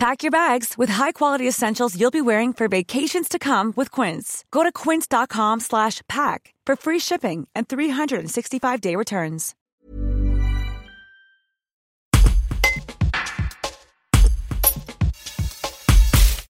Pack your bags with high-quality essentials you'll be wearing for vacations to come with Quince. Go to quince.com/pack for free shipping and 365-day returns.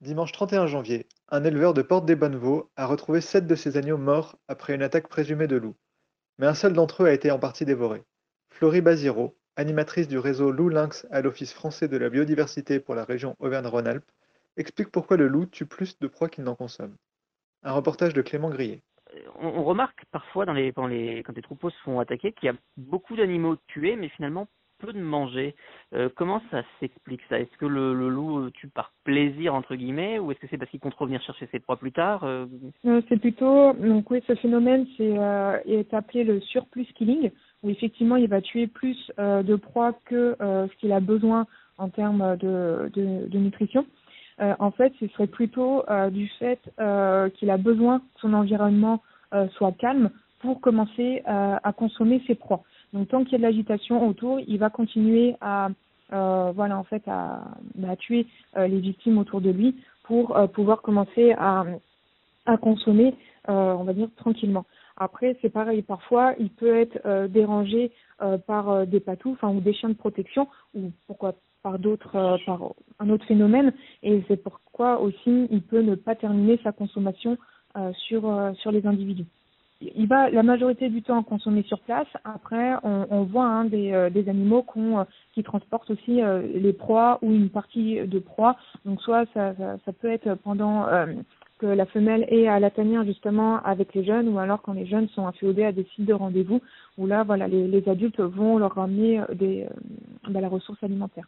Dimanche 31 janvier, un éleveur de Porte des Bonnevaux a retrouvé sept de ses agneaux morts après une attaque présumée de loups. Mais un seul d'entre eux a été en partie dévoré. Florie Baziro, animatrice du réseau Loup Lynx à l'Office français de la biodiversité pour la région Auvergne-Rhône-Alpes, explique pourquoi le loup tue plus de proies qu'il n'en consomme. Un reportage de Clément Grillet. On, remarque parfois dans les, quand les troupeaux se font attaquer qu'il y a beaucoup d'animaux tués, mais finalement peu de manger. Euh, comment ça s'explique ça? Est-ce que le, loup tue par plaisir entre guillemets, ou est-ce que c'est parce qu'il compte revenir chercher ses proies plus tard euh? C'est plutôt donc oui, ce phénomène c'est euh, est appelé le surplus killing où effectivement il va tuer plus euh, de proies que euh, ce qu'il a besoin en termes de, nutrition. Euh, en fait, ce serait plutôt du fait qu'il a besoin que son environnement soit calme pour commencer à consommer ses proies. Donc tant qu'il y a de l'agitation autour, il va continuer à voilà en fait à tuer les victimes autour de lui pour pouvoir commencer à, à consommer, on va dire tranquillement. Après, c'est pareil, parfois, il peut être euh, dérangé euh, par euh, des patous, enfin, ou des chiens de protection, ou pourquoi par d'autres, par un autre phénomène, et c'est pourquoi aussi il peut ne pas terminer sa consommation sur sur les individus. Il va la majorité du temps consommer sur place. Après, on, on voit hein, des, des animaux qui transportent aussi les proies ou une partie de proies. Donc soit ça, ça, ça peut être pendant que la femelle est à la justement avec les jeunes ou alors quand les jeunes sont inféodés à des sites de rendez-vous où là voilà les, adultes vont leur ramener des, euh, bah, la ressource alimentaire.